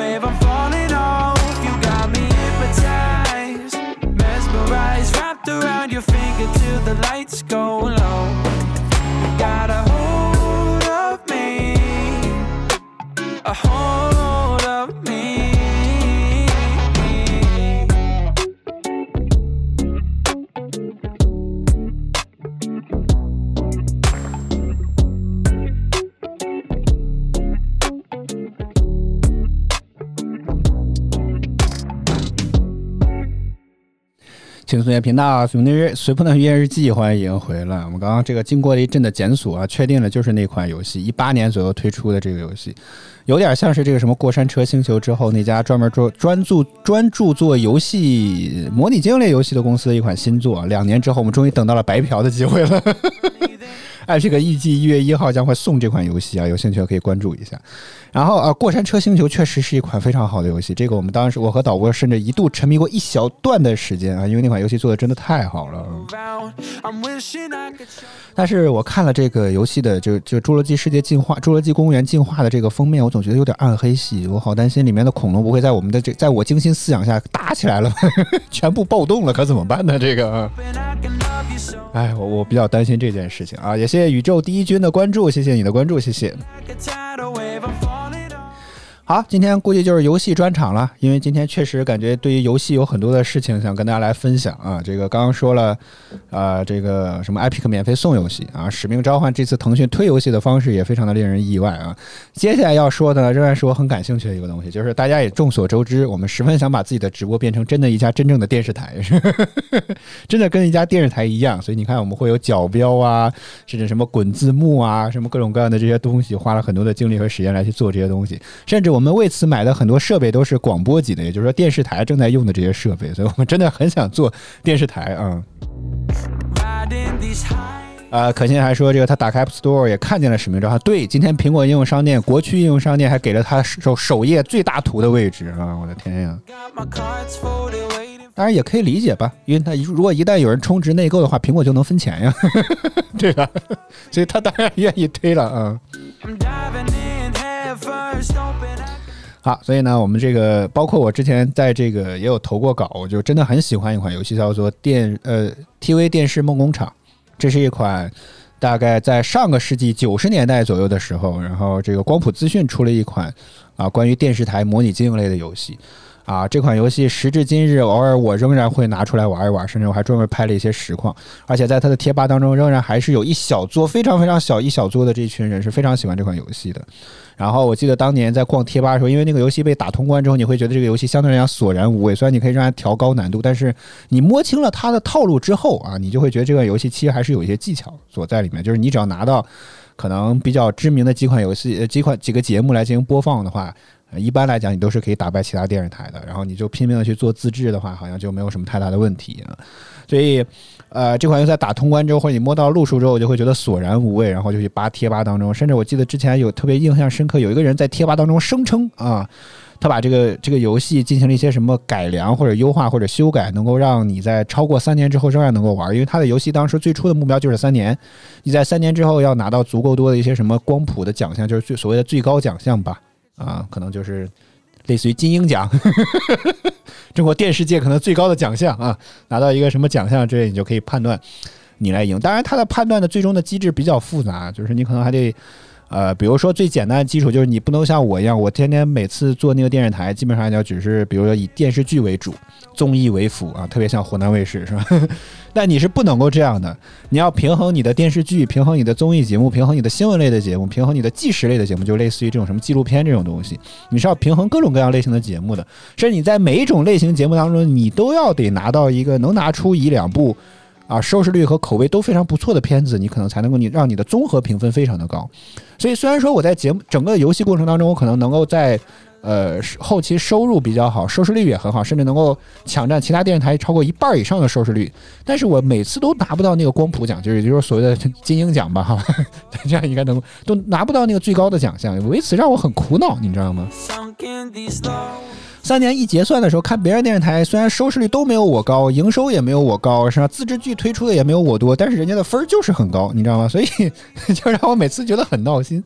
同学频道，随日随碰的月日记，欢迎回来。我们刚刚这个经过了一阵的检索啊，确定了就是那款游戏，一八年左右推出的这个游戏，有点像是这个什么过山车星球之后那家专门做专注专注做游戏模拟经营类游戏的公司的一款新作。两年之后，我们终于等到了白嫖的机会了。艾这个预计一月一号将会送这款游戏啊，有兴趣的可以关注一下。然后啊，过山车星球确实是一款非常好的游戏，这个我们当时我和导播甚至一度沉迷过一小段的时间啊，因为那款游戏做的真的太好了。但是我看了这个游戏的就就《侏罗纪世界进化》《侏罗纪公园进化》的这个封面，我总觉得有点暗黑系，我好担心里面的恐龙不会在我们的这在我精心饲养下打起来了，全部暴动了，可怎么办呢？这个。哎，我我比较担心这件事情啊！也谢谢宇宙第一军的关注，谢谢你的关注，谢谢。好，今天估计就是游戏专场了，因为今天确实感觉对于游戏有很多的事情想跟大家来分享啊。这个刚刚说了，啊，这个什么 Epic 免费送游戏啊，使命召唤这次腾讯推游戏的方式也非常的令人意外啊。接下来要说的呢仍然是我很感兴趣的一个东西，就是大家也众所周知，我们十分想把自己的直播变成真的一家真正的电视台，真的跟一家电视台一样。所以你看，我们会有角标啊，甚至什么滚字幕啊，什么各种各样的这些东西，花了很多的精力和时间来去做这些东西，甚至。我们为此买的很多设备都是广播级的，也就是说电视台正在用的这些设备，所以我们真的很想做电视台啊。啊，可心还说这个他打开 App Store 也看见了使命召唤。对，今天苹果应用商店国区应用商店还给了他首首页最大图的位置啊！我的天呀！当然也可以理解吧，因为他如果一旦有人充值内购的话，苹果就能分钱呀，对吧？所以他当然愿意推了啊。好，所以呢，我们这个包括我之前在这个也有投过稿，我就真的很喜欢一款游戏，叫做电呃 TV 电视梦工厂。这是一款大概在上个世纪九十年代左右的时候，然后这个光谱资讯出了一款啊关于电视台模拟经营类的游戏。啊，这款游戏时至今日，偶尔我仍然会拿出来玩一玩，甚至我还专门拍了一些实况。而且在它的贴吧当中，仍然还是有一小撮非常非常小一小撮的这群人是非常喜欢这款游戏的。然后我记得当年在逛贴吧的时候，因为那个游戏被打通关之后，你会觉得这个游戏相对来讲索然无味。虽然你可以让它调高难度，但是你摸清了它的套路之后啊，你就会觉得这款游戏其实还是有一些技巧所在里面。就是你只要拿到可能比较知名的几款游戏、几款几个节目来进行播放的话。一般来讲，你都是可以打败其他电视台的。然后你就拼命的去做自制的话，好像就没有什么太大的问题啊。所以，呃，这款游戏在打通关之后，或者你摸到路数之后，我就会觉得索然无味，然后就去扒贴吧当中。甚至我记得之前有特别印象深刻，有一个人在贴吧当中声称啊，他把这个这个游戏进行了一些什么改良或者优化或者修改，能够让你在超过三年之后仍然能够玩。因为他的游戏当时最初的目标就是三年，你在三年之后要拿到足够多的一些什么光谱的奖项，就是最所谓的最高奖项吧。啊，可能就是类似于金鹰奖，中国电视界可能最高的奖项啊，拿到一个什么奖项之类，你就可以判断你来赢。当然，他的判断的最终的机制比较复杂，就是你可能还得。呃，比如说最简单的基础就是你不能像我一样，我天天每次做那个电视台，基本上就只是比如说以电视剧为主，综艺为辅啊，特别像湖南卫视是吧？但你是不能够这样的，你要平衡你的电视剧，平衡你的综艺节目，平衡你的新闻类的节目，平衡你的纪实类的节目，就类似于这种什么纪录片这种东西，你是要平衡各种各样类型的节目的，甚至你在每一种类型节目当中，你都要得拿到一个能拿出一两部。啊，收视率和口碑都非常不错的片子，你可能才能够你让你的综合评分非常的高。所以虽然说我在节目整个游戏过程当中，我可能能够在呃后期收入比较好，收视率也很好，甚至能够抢占其他电视台超过一半以上的收视率，但是我每次都拿不到那个光谱奖，就是就是所谓的金鹰奖吧，哈，这样应该能都拿不到那个最高的奖项，为此让我很苦恼，你知道吗？三年一结算的时候，看别人电视台虽然收视率都没有我高，营收也没有我高，是吧？自制剧推出的也没有我多，但是人家的分儿就是很高，你知道吗？所以就让我每次觉得很闹心。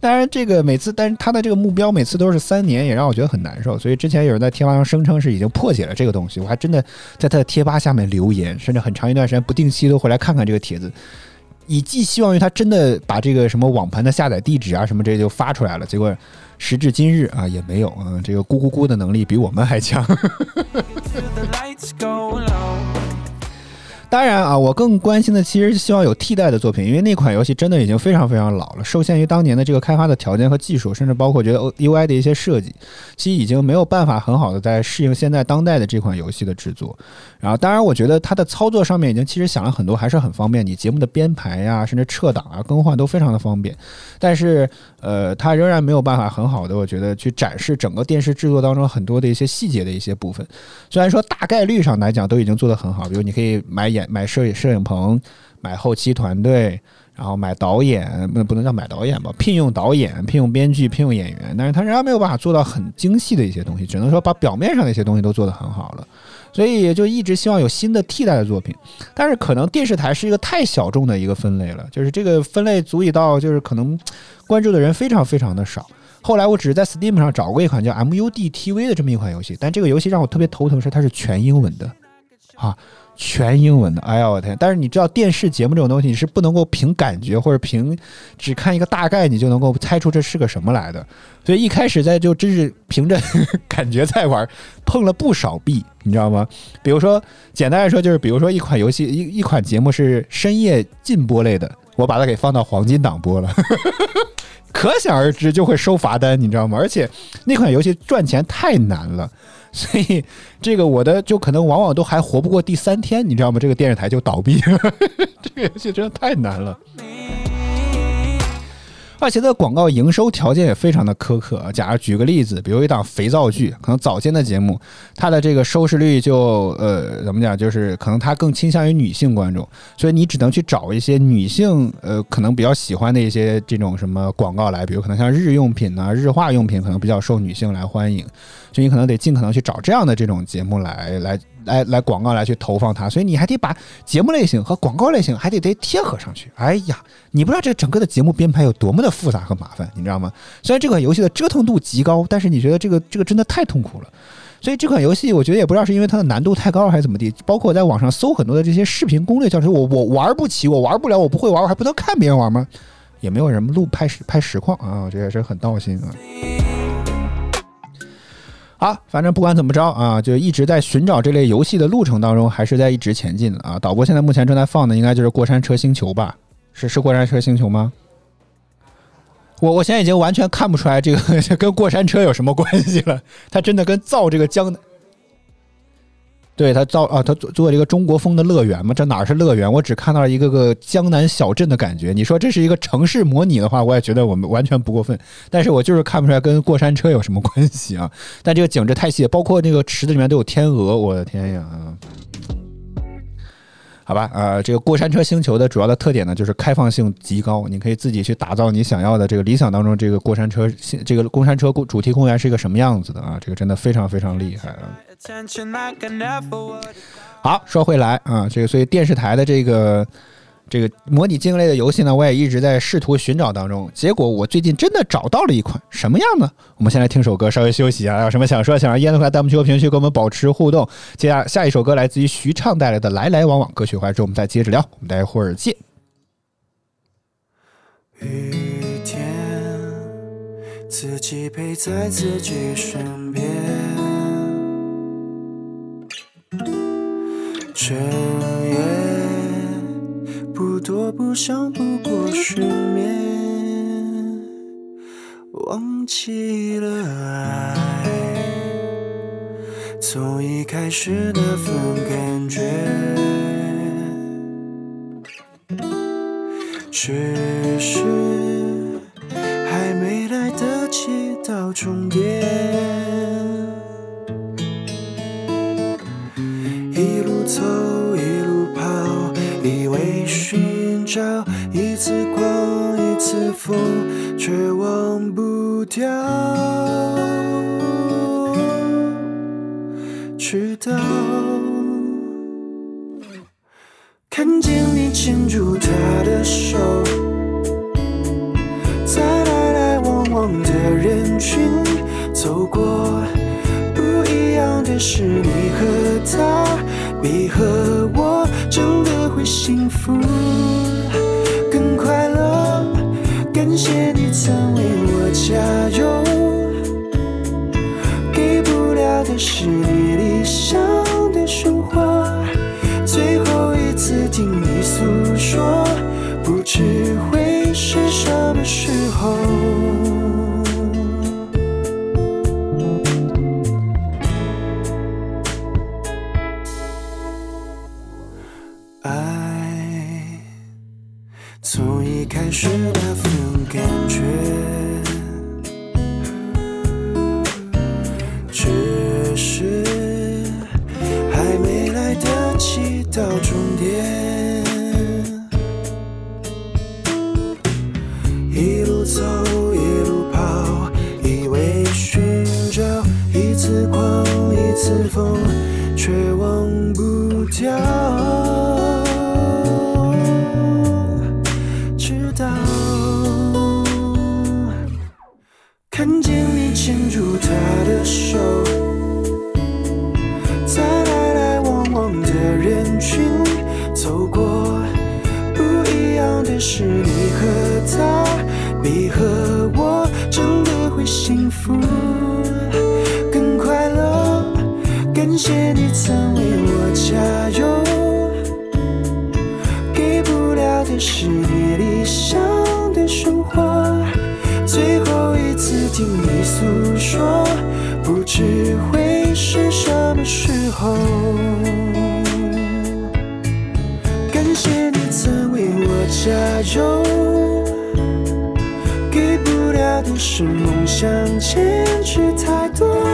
当然，这个每次，但是他的这个目标每次都是三年，也让我觉得很难受。所以之前有人在贴吧上声称是已经破解了这个东西，我还真的在他的贴吧下面留言，甚至很长一段时间不定期都会来看看这个帖子，以寄希望于他真的把这个什么网盘的下载地址啊什么这些就发出来了。结果。时至今日啊，也没有啊，这个咕咕咕的能力比我们还强。当然啊，我更关心的其实是希望有替代的作品，因为那款游戏真的已经非常非常老了，受限于当年的这个开发的条件和技术，甚至包括觉得 UI 的一些设计，其实已经没有办法很好的在适应现在当代的这款游戏的制作。然后，当然我觉得它的操作上面已经其实想了很多，还是很方便，你节目的编排呀，甚至撤档啊、更换都非常的方便。但是，呃，它仍然没有办法很好的，我觉得去展示整个电视制作当中很多的一些细节的一些部分。虽然说大概率上来讲都已经做得很好，比如你可以买演。买摄影摄影棚，买后期团队，然后买导演，不不能叫买导演吧，聘用导演，聘用编剧，聘用演员，但是他仍然没有办法做到很精细的一些东西，只能说把表面上的一些东西都做得很好了，所以也就一直希望有新的替代的作品，但是可能电视台是一个太小众的一个分类了，就是这个分类足以到就是可能关注的人非常非常的少。后来我只是在 Steam 上找过一款叫 MUD TV 的这么一款游戏，但这个游戏让我特别头疼是它是全英文的，啊。全英文的，哎呀我天！但是你知道电视节目这种东西，你是不能够凭感觉或者凭只看一个大概，你就能够猜出这是个什么来的。所以一开始在就真是凭着感觉在玩，碰了不少壁，你知道吗？比如说简单来说，就是比如说一款游戏一一款节目是深夜禁播类的，我把它给放到黄金档播了，可想而知就会收罚单，你知道吗？而且那款游戏赚钱太难了。所以，这个我的就可能往往都还活不过第三天，你知道吗？这个电视台就倒闭了。这个游戏真的太难了。而且，的广告营收条件也非常的苛刻啊。假如举个例子，比如一档肥皂剧，可能早间的节目，它的这个收视率就呃怎么讲，就是可能它更倾向于女性观众，所以你只能去找一些女性呃可能比较喜欢的一些这种什么广告来，比如可能像日用品啊、日化用品，可能比较受女性来欢迎，就你可能得尽可能去找这样的这种节目来来。来来广告来去投放它，所以你还得把节目类型和广告类型还得得贴合上去。哎呀，你不知道这整个的节目编排有多么的复杂和麻烦，你知道吗？虽然这款游戏的折腾度极高，但是你觉得这个这个真的太痛苦了。所以这款游戏我觉得也不知道是因为它的难度太高还是怎么地。包括我在网上搜很多的这些视频攻略教程，我我玩不起，我玩不了，我不会玩，我还不能看别人玩吗？也没有人录拍实拍实况啊，这也是很闹心啊。啊，反正不管怎么着啊，就一直在寻找这类游戏的路程当中，还是在一直前进的啊。导播现在目前正在放的应该就是《过山车星球》吧？是是《过山车星球》吗？我我现在已经完全看不出来这个 跟过山车有什么关系了。它真的跟造这个江。对他造啊，他做做这个中国风的乐园嘛？这哪是乐园？我只看到了一个个江南小镇的感觉。你说这是一个城市模拟的话，我也觉得我们完全不过分。但是我就是看不出来跟过山车有什么关系啊！但这个景致太细，包括那个池子里面都有天鹅，我的天呀！好吧，呃，这个过山车星球的主要的特点呢，就是开放性极高，你可以自己去打造你想要的这个理想当中这个过山车，这个过山车主题公园是一个什么样子的啊？这个真的非常非常厉害啊！好，说回来啊，这个所以电视台的这个。这个模拟经营类的游戏呢，我也一直在试图寻找当中。结果我最近真的找到了一款，什么样呢？我们先来听首歌，稍微休息一下。有什么想说、想让烟的话，弹幕区和评论区跟我们保持互动。接下下一首歌来自于徐畅带来的《来来往往》歌曲，回来之后我们再接着聊。我们待会儿见。雨天，自己陪在自己身边。整夜。不多不少，不过失眠，忘记了爱，从一开始那份感觉，只是还没来得及到终点。一路走一路跑，以为一次光一次风，却忘不掉。直到看见你牵住他的手，在来来往往的人群走过，不一样的是你和他，你和我真的会幸福。感谢你曾为我加油给不了的是你理想的生活最后一次听你诉说不知会是什么时候感谢你曾为我加油，给不了的是你理想的生活。最后一次听你诉说，不知会是什么时候。感谢你曾为我加油，给不了的是梦想坚持太多。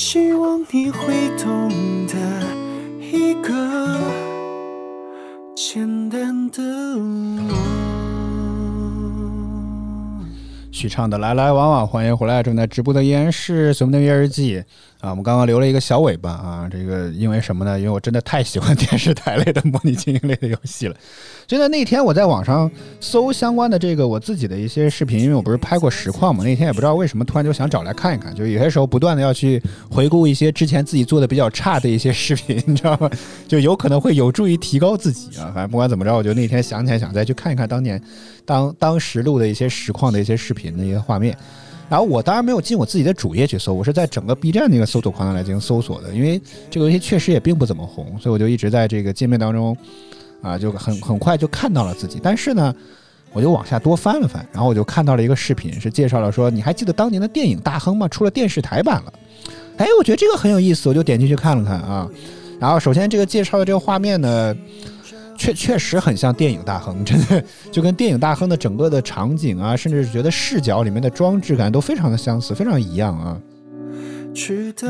希望你会懂得一个简单的我。许畅的来来往往，欢迎回来！正在直播的依然是《随梦的月日记》啊，我们刚刚留了一个小尾巴啊，这个因为什么呢？因为我真的太喜欢 电视台类的模拟经营类的游戏了。真的那天我在网上搜相关的这个我自己的一些视频，因为我不是拍过实况嘛，那天也不知道为什么突然就想找来看一看，就有些时候不断的要去回顾一些之前自己做的比较差的一些视频，你知道吗？就有可能会有助于提高自己啊。反正不管怎么着，我就那天想起来想再去看一看当年当当时录的一些实况的一些视频的一些画面。然后我当然没有进我自己的主页去搜，我是在整个 B 站那个搜索框来进行搜索的，因为这个游戏确实也并不怎么红，所以我就一直在这个界面当中，啊，就很很快就看到了自己。但是呢，我就往下多翻了翻，然后我就看到了一个视频，是介绍了说，你还记得当年的电影大亨吗？出了电视台版了。哎，我觉得这个很有意思，我就点进去看了看啊。然后首先这个介绍的这个画面呢。确确实很像电影大亨，真的就跟电影大亨的整个的场景啊，甚至是觉得视角里面的装置感都非常的相似，非常一样啊。知道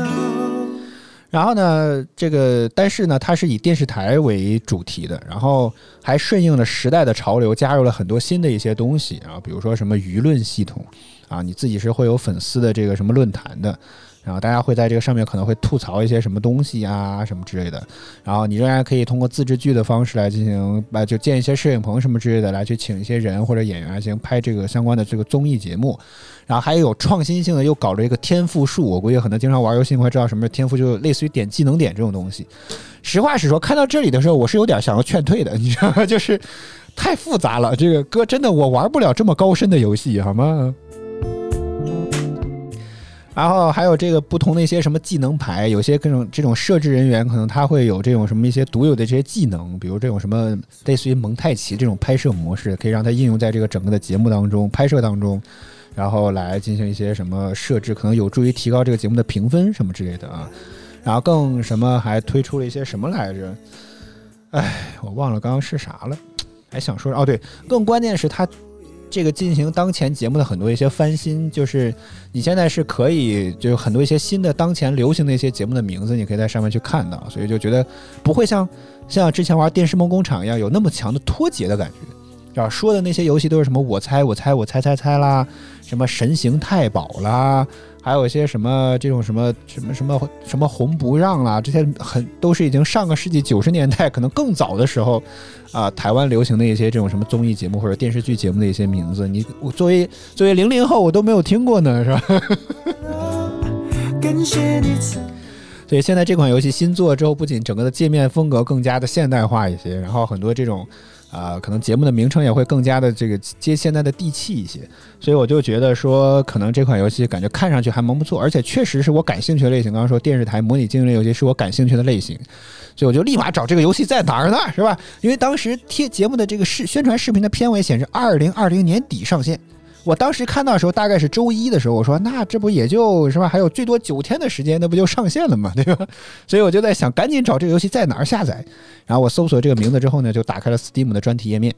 然后呢，这个但是呢，它是以电视台为主题的，然后还顺应了时代的潮流，加入了很多新的一些东西啊，比如说什么舆论系统啊，你自己是会有粉丝的这个什么论坛的。然后大家会在这个上面可能会吐槽一些什么东西啊，什么之类的。然后你仍然可以通过自制剧的方式来进行，呃，就建一些摄影棚什么之类的，来去请一些人或者演员进行拍这个相关的这个综艺节目。然后还有创新性的，又搞了一个天赋树。我估计很多经常玩游戏会知道什么是天赋，就类似于点技能点这种东西。实话实说，看到这里的时候，我是有点想要劝退的，你知道吗？就是太复杂了。这个哥真的我玩不了这么高深的游戏，好吗？然后还有这个不同的一些什么技能牌，有些各种这种设置人员可能他会有这种什么一些独有的这些技能，比如这种什么类似于蒙太奇这种拍摄模式，可以让它应用在这个整个的节目当中拍摄当中，然后来进行一些什么设置，可能有助于提高这个节目的评分什么之类的啊。然后更什么还推出了一些什么来着？哎，我忘了刚刚是啥了，还想说哦对，更关键是它。这个进行当前节目的很多一些翻新，就是你现在是可以，就是很多一些新的当前流行的一些节目的名字，你可以在上面去看到，所以就觉得不会像 像之前玩电视梦工厂一样有那么强的脱节的感觉，啊，说的那些游戏都是什么我猜我猜我猜猜猜啦，什么神行太保啦，还有一些什么这种什么什么什么什么红不让啦，这些很都是已经上个世纪九十年代可能更早的时候。啊，台湾流行的一些这种什么综艺节目或者电视剧节目的一些名字，你我作为作为零零后，我都没有听过呢，是吧？所以现在这款游戏新做之后，不仅整个的界面风格更加的现代化一些，然后很多这种啊、可能节目的名称也会更加的这个接现在的地气一些，所以我就觉得说，可能这款游戏感觉看上去还蛮不错，而且确实是我感兴趣的类型。刚刚说电视台模拟经营类游戏是我感兴趣的类型，所以我就立马找这个游戏在哪儿呢，是吧？因为当时贴节目的这个视宣传视频的片尾显示二零二零年底上线。我当时看到的时候大概是周一的时候，我说那这不也就是吧，还有最多九天的时间，那不就上线了吗？对吧？所以我就在想，赶紧找这个游戏在哪儿下载。然后我搜索这个名字之后呢，就打开了 Steam 的专题页面，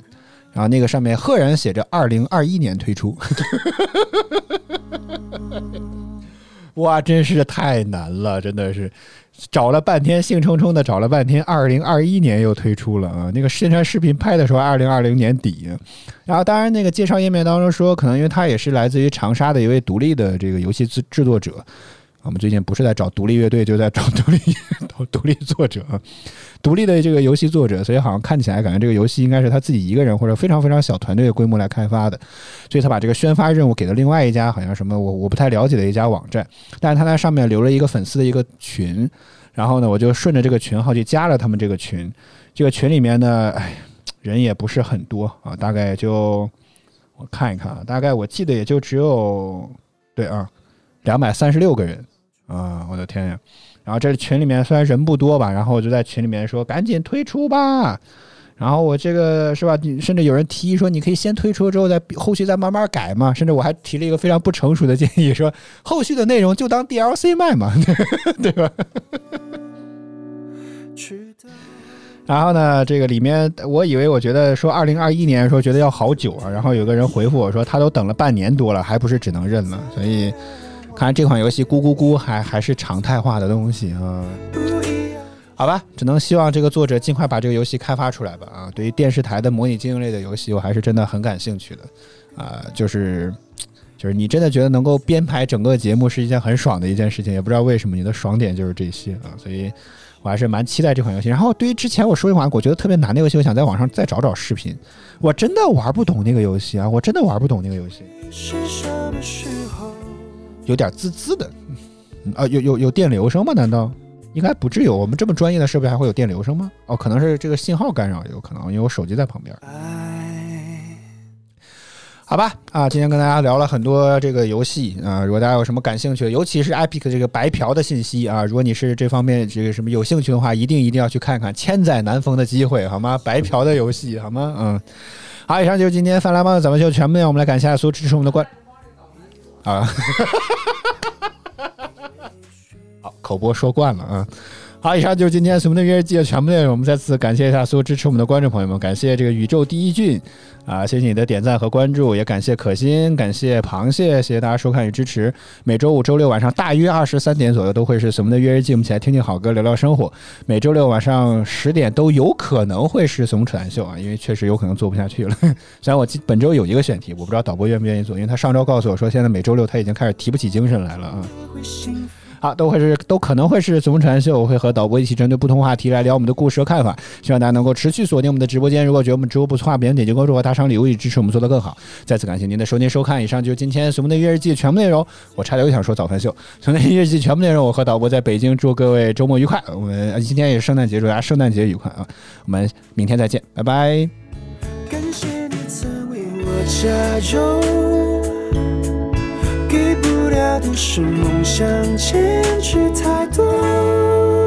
然后那个上面赫然写着二零二一年推出。哇，真是太难了，真的是找了半天，兴冲冲的找了半天，二零二一年又推出了啊！那个宣传视频拍的时候，二零二零年底。然后，当然那个介绍页面当中说，可能因为他也是来自于长沙的一位独立的这个游戏制制作者。我们最近不是在找独立乐队，就在找独立 独立作者，独立的这个游戏作者，所以好像看起来感觉这个游戏应该是他自己一个人或者非常非常小团队的规模来开发的，所以他把这个宣发任务给了另外一家好像什么我我不太了解的一家网站，但是他在上面留了一个粉丝的一个群，然后呢，我就顺着这个群号去加了他们这个群，这个群里面呢，哎，人也不是很多啊，大概就我看一看啊，大概我记得也就只有对啊，两百三十六个人。啊，我的天呀！然后这群里面虽然人不多吧，然后我就在群里面说赶紧退出吧。然后我这个是吧？甚至有人提议说，你可以先推出之后再后续再慢慢改嘛。甚至我还提了一个非常不成熟的建议，说后续的内容就当 DLC 卖嘛，对吧？然后呢，这个里面我以为我觉得说二零二一年说觉得要好久啊，然后有个人回复我说他都等了半年多了，还不是只能认了。所以看来这款游戏咕咕咕还还是常态化的东西啊。好吧，只能希望这个作者尽快把这个游戏开发出来吧。啊，对于电视台的模拟经营类的游戏，我还是真的很感兴趣的。啊、就是就是你真的觉得能够编排整个节目是一件很爽的一件事情，也不知道为什么你的爽点就是这些啊，所以我还是蛮期待这款游戏。然后对于之前我说一款我觉得特别难的游戏，我想在网上再找找视频。我真的玩不懂那个游戏啊，我真的玩不懂那个游戏，是什么？有点滋滋的。啊，有有有电流声吗？难道？应该不至于，我们这么专业的设备还会有电流声吗？哦，可能是这个信号干扰，有可能，因为我手机在旁边。爱好吧，啊，今天跟大家聊了很多这个游戏啊，如果大家有什么感兴趣的，尤其是 Epic 这个白嫖的信息啊，如果你是这方面这个什么有兴趣的话，一定一定要去看看，千载难逢的机会，好吗？白嫖的游戏，好吗？嗯，好，以上就是今天泛蓝帮的早饭秀全部内容，我们来感谢所有支持我们的观啊，好，口播说惯了啊。好，以上就是今天《什么的约日记》的全部内容。我们再次感谢一下所有支持我们的观众朋友们，感谢这个宇宙第一俊啊，谢谢你的点赞和关注，也感谢可心，感谢螃蟹，谢谢大家收看与支持。每周五、周六晚上大约二十三点左右都会是《什么的约日记》，我们一起来听听好歌，聊聊生活。每周六晚上十点都有可能会是《怂扯淡秀》啊，因为确实有可能做不下去了。虽然我本周有一个选题，我不知道导播愿不愿意做，因为他上周告诉我说，现在每周六他已经开始提不起精神来了啊。会幸福。好，都会是都可能会是总传秀，我会和导播一起针对不同话题来聊我们的故事和看法。希望大家能够持续锁定我们的直播间。如果觉得我们直播不错话，别忘点击关注和打赏礼物，以支持我们做得更好。再次感谢您的收听收看，以上就是今天《什么的月日记》全部内容。我差点又想说早饭秀，《什么的月日记》全部内容，我和导播在北京，祝各位周末愉快。我们今天也是圣诞节，祝大家圣诞节愉快啊！我们明天再见，拜拜。感谢你曾为我加油，了的是梦想坚持太多。